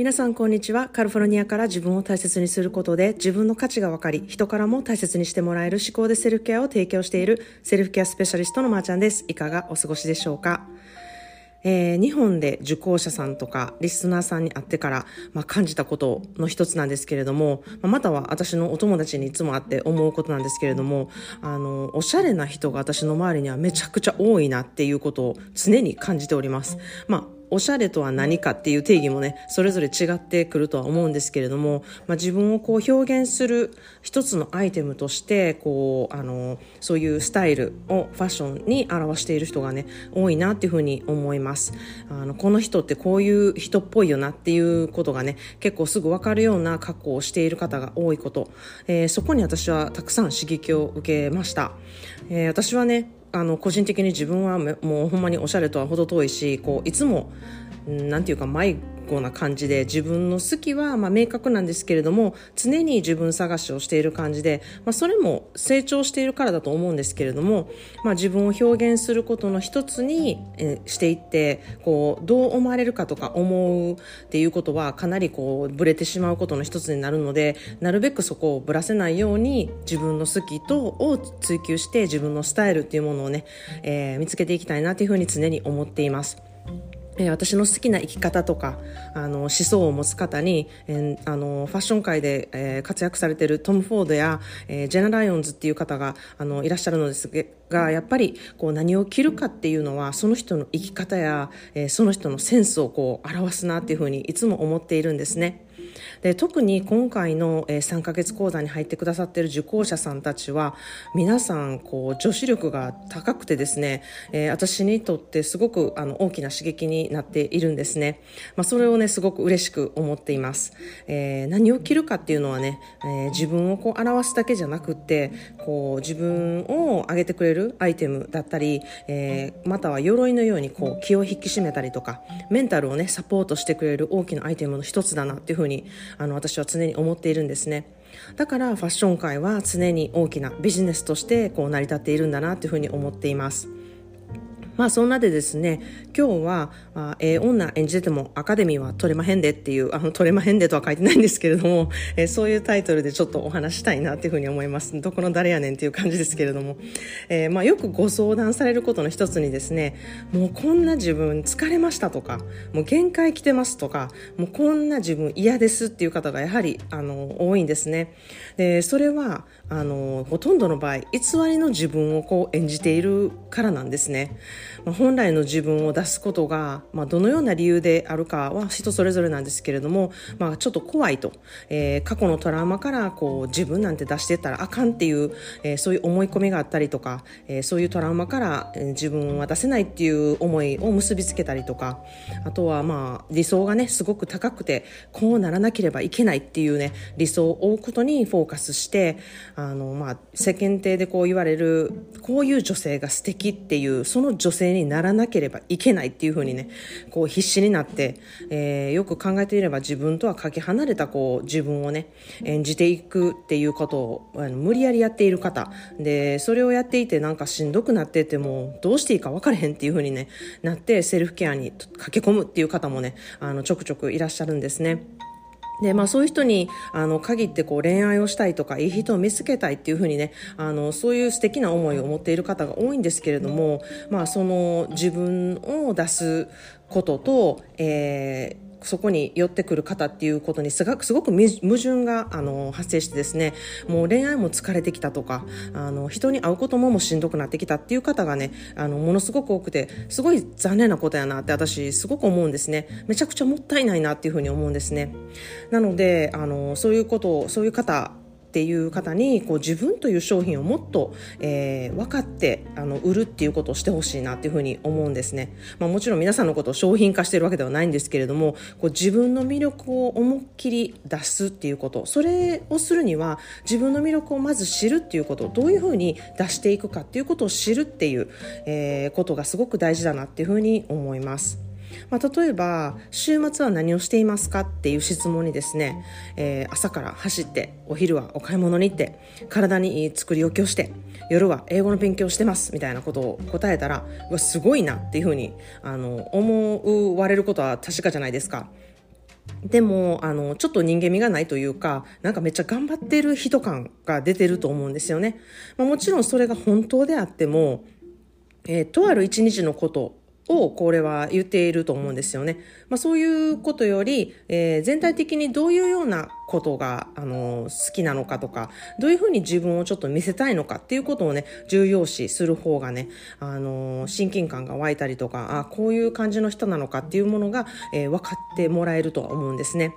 皆さんこんにちは。カリフォルニアから自分を大切にすることで自分の価値が分かり人からも大切にしてもらえる思考でセルフケアを提供しているセルフケアスペシャリストのまーちゃんです。いかがお過ごしでしょうか？えー、日本で受講者さんとかリスナーさんに会ってから、まあ、感じたことの一つなんですけれども、または私のお友達にいつも会って思うことなんですけれども、あの、おしゃれな人が私の周りにはめちゃくちゃ多いなっていうことを常に感じております。まあおしゃれとは何かっていう定義もね、それぞれ違ってくるとは思うんですけれども、まあ、自分をこう表現する一つのアイテムとして、こう、あの、そういうスタイルをファッションに表している人がね、多いなっていうふうに思います。あの、この人ってこういう人っぽいよなっていうことがね、結構すぐわかるような格好をしている方が多いこと、えー、そこに私はたくさん刺激を受けました。えー、私はね、あの個人的に自分はもうほんまにおしゃれとは程遠いしこういつもなんていうか迷子な感じで自分の好きはま明確なんですけれども常に自分探しをしている感じで、まあ、それも成長しているからだと思うんですけれども、まあ、自分を表現することの一つに、えしていってこうどう思われるかとか思うっていうことはかなりこうブレてしまうことの一つになるのでなるべくそこをぶらせないように自分の好きとを追求して自分のスタイルっていうものをね、えー、見つけていきたいなというふうに常に思っています。私の好きな生き方とかあの思想を持つ方に、えー、あのファッション界で、えー、活躍されているトム・フォードや、えー、ジェナ・ライオンズっていう方があのいらっしゃるのですがやっぱりこう何を着るかっていうのはその人の生き方や、え、その人のセンスをこう表すなっていうふうにいつも思っているんですね。で特に今回の、えー、3ヶ月講座に入ってくださっている受講者さんたちは皆さんこう女子力が高くてですね、えー、私にとってすごくあの大きな刺激になっているんですね、まあ、それをねすごく嬉しく思っています、えー、何を着るかっていうのはね、えー、自分をこう表すだけじゃなくってこう自分を上げてくれるアイテムだったり、えー、または鎧のようにこう気を引き締めたりとかメンタルをねサポートしてくれる大きなアイテムの一つだなっていうふうにあの私は常に思っているんですね。だからファッション界は常に大きなビジネスとしてこう成り立っているんだなというふうに思っています。まあそんなでですね、今日は、あええー、女演じててもアカデミーは取れまへんでっていう、あの、取れまへんでとは書いてないんですけれども、えー、そういうタイトルでちょっとお話したいなっていうふうに思います。どこの誰やねんっていう感じですけれども、えー、まあよくご相談されることの一つにですね、もうこんな自分疲れましたとか、もう限界来てますとか、もうこんな自分嫌ですっていう方がやはり、あの、多いんですね。で、それは、あの、ほとんどの場合、偽りの自分をこう演じているからなんですね。まあ、本来の自分を出すことが、まあ、どのような理由であるかは人それぞれなんですけれども、まあ、ちょっと怖いと、えー、過去のトラウマからこう自分なんて出してたらあかんっていう、えー、そういう思い込みがあったりとか、えー、そういうトラウマから、自分は出せないっていう思いを結びつけたりとかあとはまあ理想がねすごく高くてこうならなければいけないっていうね理想を追うことにフォーカスしてあの、まあ、世間体でこう言われるこういう女性が素敵っていうその女性にならなければいけないっていうふうにねこう必死になって、えー、よく考えていれば自分とはかけ離れたこう自分をね演じていくっていうことをあの無理やりやっている方でそれをやっていてなんかしんどくなっててもどうしていいか分からへんっていうふうに、ね、なってセルフケアに駆け込むっていう方もねあのちょくちょくいらっしゃるんですね。で、まあそういう人に、あの、限ってこう恋愛をしたいとか、いい人を見つけたいっていうふうにね、あの、そういう素敵な思いを持っている方が多いんですけれども、まあその自分を出すことと、えー、そこに寄ってくる方っていうことにすごく矛盾があの発生してですねもう恋愛も疲れてきたとかあの人に会うことももしんどくなってきたっていう方がねあのものすごく多くてすごい残念なことやなって私すごく思うんですね。めちゃくちゃもったいないなっていうふうに思うんですね。なのであのそういうことをそういう方っていう方にこう自分という商品をもっと、えー、分かってあの売るっていうことをしてほしいなっていうふうに思うんですね、まあ、もちろん皆さんのことを商品化してるわけではないんですけれどもこう自分の魅力を思いっきり出すっていうこと。それをするには自分の魅力をまず知るっていうこと。どういうふうに出していくかっていうことを知るっていう、えー、ことがすごく大事だなっていうふうに思います。まあ、例えば週末は何をしていますかっていう質問にですね、えー、朝から走ってお昼はお買い物に行って体にいい作り置きをして夜は英語の勉強してますみたいなことを答えたらうわすごいなっていうふうにあの思われることは確かじゃないですか。でも、あの、ちょっと人間味がないというか、なんかめっちゃ頑張ってる人感が出てると思うんですよね。まあ、もちろんそれが本当であっても、えー、とある一日のことをこれは言っていると思うんですよね。まあ、そういうことより、えー、全体的にどういうようなことが、あの好きなのかとか、どういうふうに自分をちょっと見せたいのかっていうことをね、重要視する方がね、あの親近感が湧いたりとか、あこういう感じの人なのかっていうものが、えー、分かってもらえるとは思うんですね。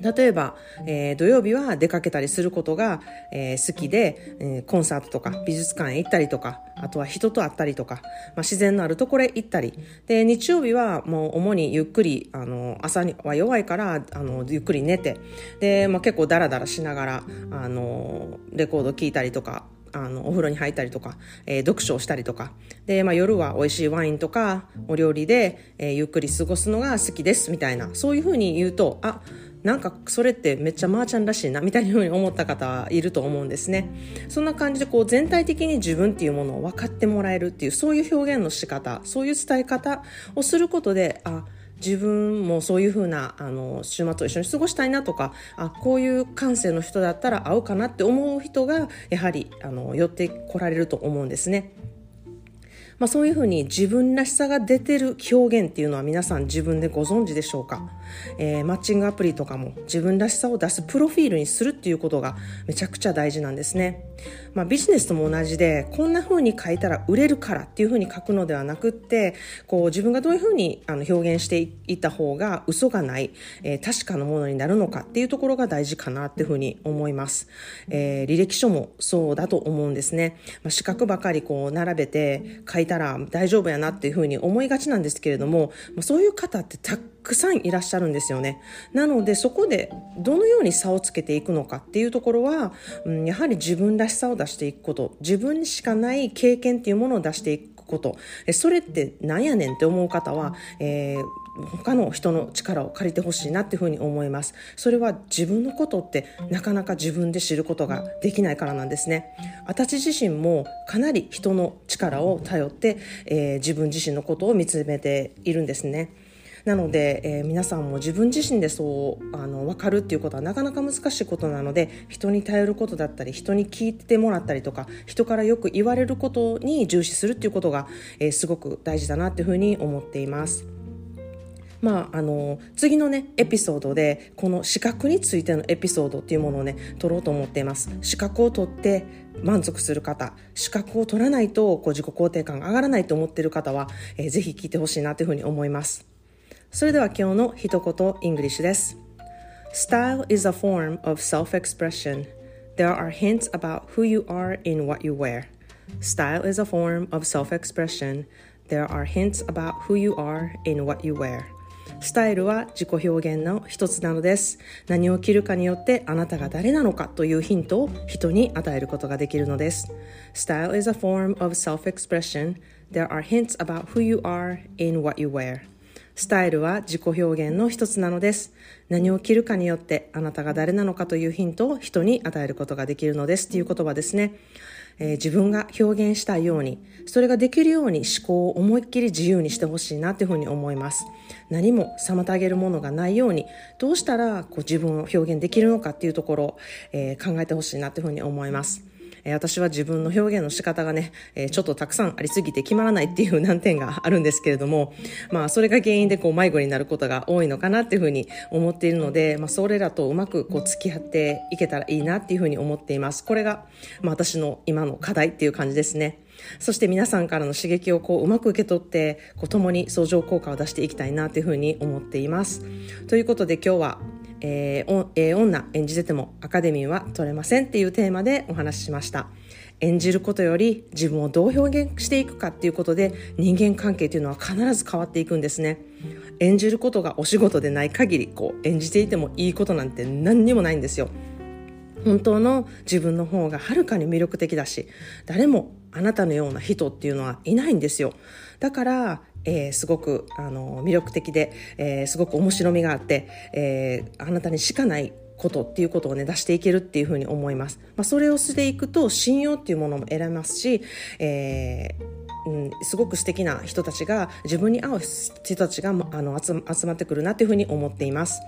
例えば、えー、土曜日は出かけたりすることが、えー、好きで、えー、コンサートとか美術館へ行ったりとか、あとは人と会ったりとか、まあ、自然のあるところへ行ったり。で、日曜日はもう主にゆっくり、あの、朝には弱いから、あの、ゆっくり寝て、で、まあ、結構ダラダラしながら、あの、レコード聴いたりとか、あの、お風呂に入ったりとか、えー、読書をしたりとか。で、まあ夜は美味しいワインとか、お料理で、えー、ゆっくり過ごすのが好きです、みたいな。そういうふうに言うと、あ、なんかそれってめっちゃまーちゃんらしいなみたいなふうに思った方いると思うんですねそんな感じでこう全体的に自分っていうものを分かってもらえるっていうそういう表現の仕方そういう伝え方をすることであ自分もそういうふうなあの週末を一緒に過ごしたいなとかあこういう感性の人だったら合うかなって思う人がやはりあの寄ってこられると思うんですね。まあ、そういうふうに自分らしさが出てる表現っていうのは皆さん自分でご存知でしょうか、えー、マッチングアプリとかも自分らしさを出すプロフィールにするっていうことがめちゃくちゃ大事なんですね、まあ、ビジネスとも同じでこんな風に書いたら売れるからっていう風に書くのではなくってこう自分がどういう風にあの表現していった方が嘘がない、えー、確かなものになるのかっていうところが大事かなっていう風に思います、えー、履歴書もそうだと思うんですね、まあ、資格ばかりこう並べて書いいたら大丈夫やなっていうふうに思いがちなんですけれども、まあ、そういう方ってたくさんいらっしゃるんですよね。なのでそこでどのように差をつけていくのかっていうところは、うん、やはり自分らしさを出していくこと、自分にしかない経験っていうものを出していくこと、それってなんやねんって思う方は、えー他の人の力を借りてほしいなっていうふうに思います。それは自分のことってなかなか自分で知ることができないからなんですね。私自身もかなり人の力を頼って、えー、自分自身のことを見つめているんですね。なので、えー、皆さんも自分自身でそうあの分かるっていうことはなかなか難しいことなので人に頼ることだったり人に聞いてもらったりとか人からよく言われることに重視するっていうことが、えー、すごく大事だなっていうふうに思っています。まあ、あの次のねエピソードでこの資格についてのエピソードっていうものをね取ろうと思っています資格を取って満足する方資格を取らないとこう自己肯定感が上がらないと思っている方は、えー、ぜひ聞いてほしいなというふうに思いますそれでは今日の一言イングリッシュです Style is a form of self-expression There are hints about who you are in what you wear Style is a form of self-expression There are hints about who you are in what you wear スタイルは自己表現の一つなのです。何を着るかによってあなたが誰なのかというヒントを人に与えることができるのです。Style is a form of self-expression. There are hints about who you are in what you wear. スタイルは自己表現の一つなのです。何を着るかによってあなたが誰なのかというヒントを人に与えることができるのですという言葉ですね。えー、自分が表現したいように、それができるように思考を思いっきり自由にしてほしいなというふうに思います。何も妨げるものがないように、どうしたらこう自分を表現できるのかっていうところを、えー、考えてほしいなというふうに思います。私は自分の表現の仕方がね、ちょっとたくさんありすぎて決まらないっていう難点があるんですけれども、まあ、それが原因でこう迷子になることが多いのかなっていうふうに思っているので、まあ、それらとうまくこう付き合っていけたらいいなっていうふうに思っています。これが、まあ、私の今の課題っていう感じですね。そして皆さんからの刺激をこううまく受け取って、こう共に相乗効果を出していきたいなというふうに思っています。ということで今日は、えー、えー、女演じててもアカデミーは取れませんっていうテーマでお話ししました。演じることより自分をどう表現していくかっていうことで人間関係というのは必ず変わっていくんですね。演じることがお仕事でない限り、こう演じていてもいいことなんて何にもないんですよ。本当の自分の方がはるかに魅力的だし、誰もあなたのような人っていうのはいないんですよ。だから、えー、すごくあの魅力的で、えー、すごく面白みがあって、えー、あなたにしかないことっていうことをね出していけるっていうふうに思います。まあ、それをしていくと信用っていうものも得られますし、えーうん、すごく素敵な人たちが自分に合う人たちがあの集まってくるなっていうふうに思っています、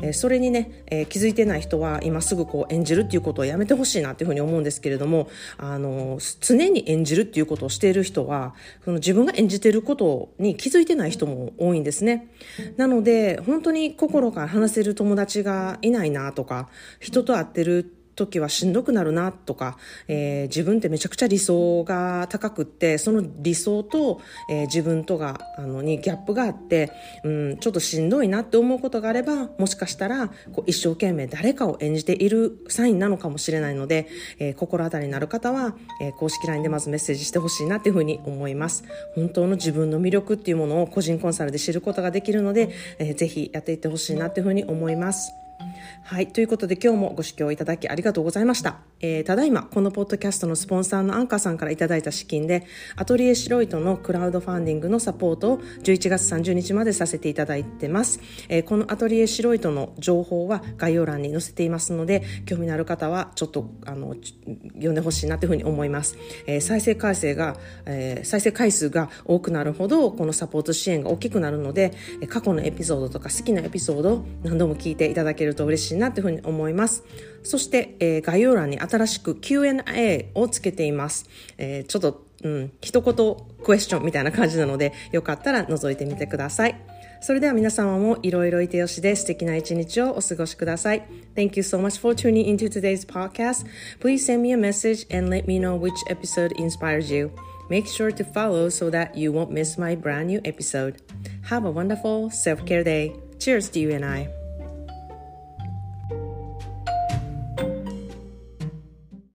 えー、それにね、えー、気づいてない人は今すぐこう演じるっていうことをやめてほしいなっていうふうに思うんですけれどもあの常に演じるっていうことをしている人はその自分が演じてることに気づいてない人も多いんですねなので本当に心から話せる友達がいないなとか人と会ってる時はしんどくなるなとか、えー、自分ってめちゃくちゃ理想が高くってその理想と、えー、自分とがあのにギャップがあって、うん、ちょっとしんどいなって思うことがあればもしかしたらこう一生懸命誰かを演じているサインなのかもしれないので、えー、心当たりになる方は、えー、公式 LINE でまずメッセージしてほしいなっていうふうに思います。本当の自分の魅力っていうものを個人コンサルで知ることができるので、えー、ぜひやっていってほしいなっていうふうに思います。はい。ということで今日もご視聴いただきありがとうございました。えー、ただいま、このポッドキャストのスポンサーのアンカーさんからいただいた資金で、アトリエシロイトのクラウドファンディングのサポートを11月30日までさせていただいてます。えー、このアトリエシロイトの情報は概要欄に載せていますので、興味のある方はちょっと、あの、読んでほしいなというふうに思います。えー、再生回数が、えー、再生回数が多くなるほど、このサポート支援が大きくなるので、過去のエピソードとか好きなエピソードを何度も聞いていただけると嬉しいなというふうに思います。そして、えー、概要欄に新しく Q&A をつけています。えー、ちょっと、うん、一言クエスチョンみたいな感じなので、よかったら覗いてみてください。それでは皆様もいろいろいてよしで素敵な一日をお過ごしください。Thank you so much for tuning into today's podcast. Please send me a message and let me know which episode inspires you. Make sure to follow so that you won't miss my brand new episode. Have a wonderful self-care day. Cheers to you and I.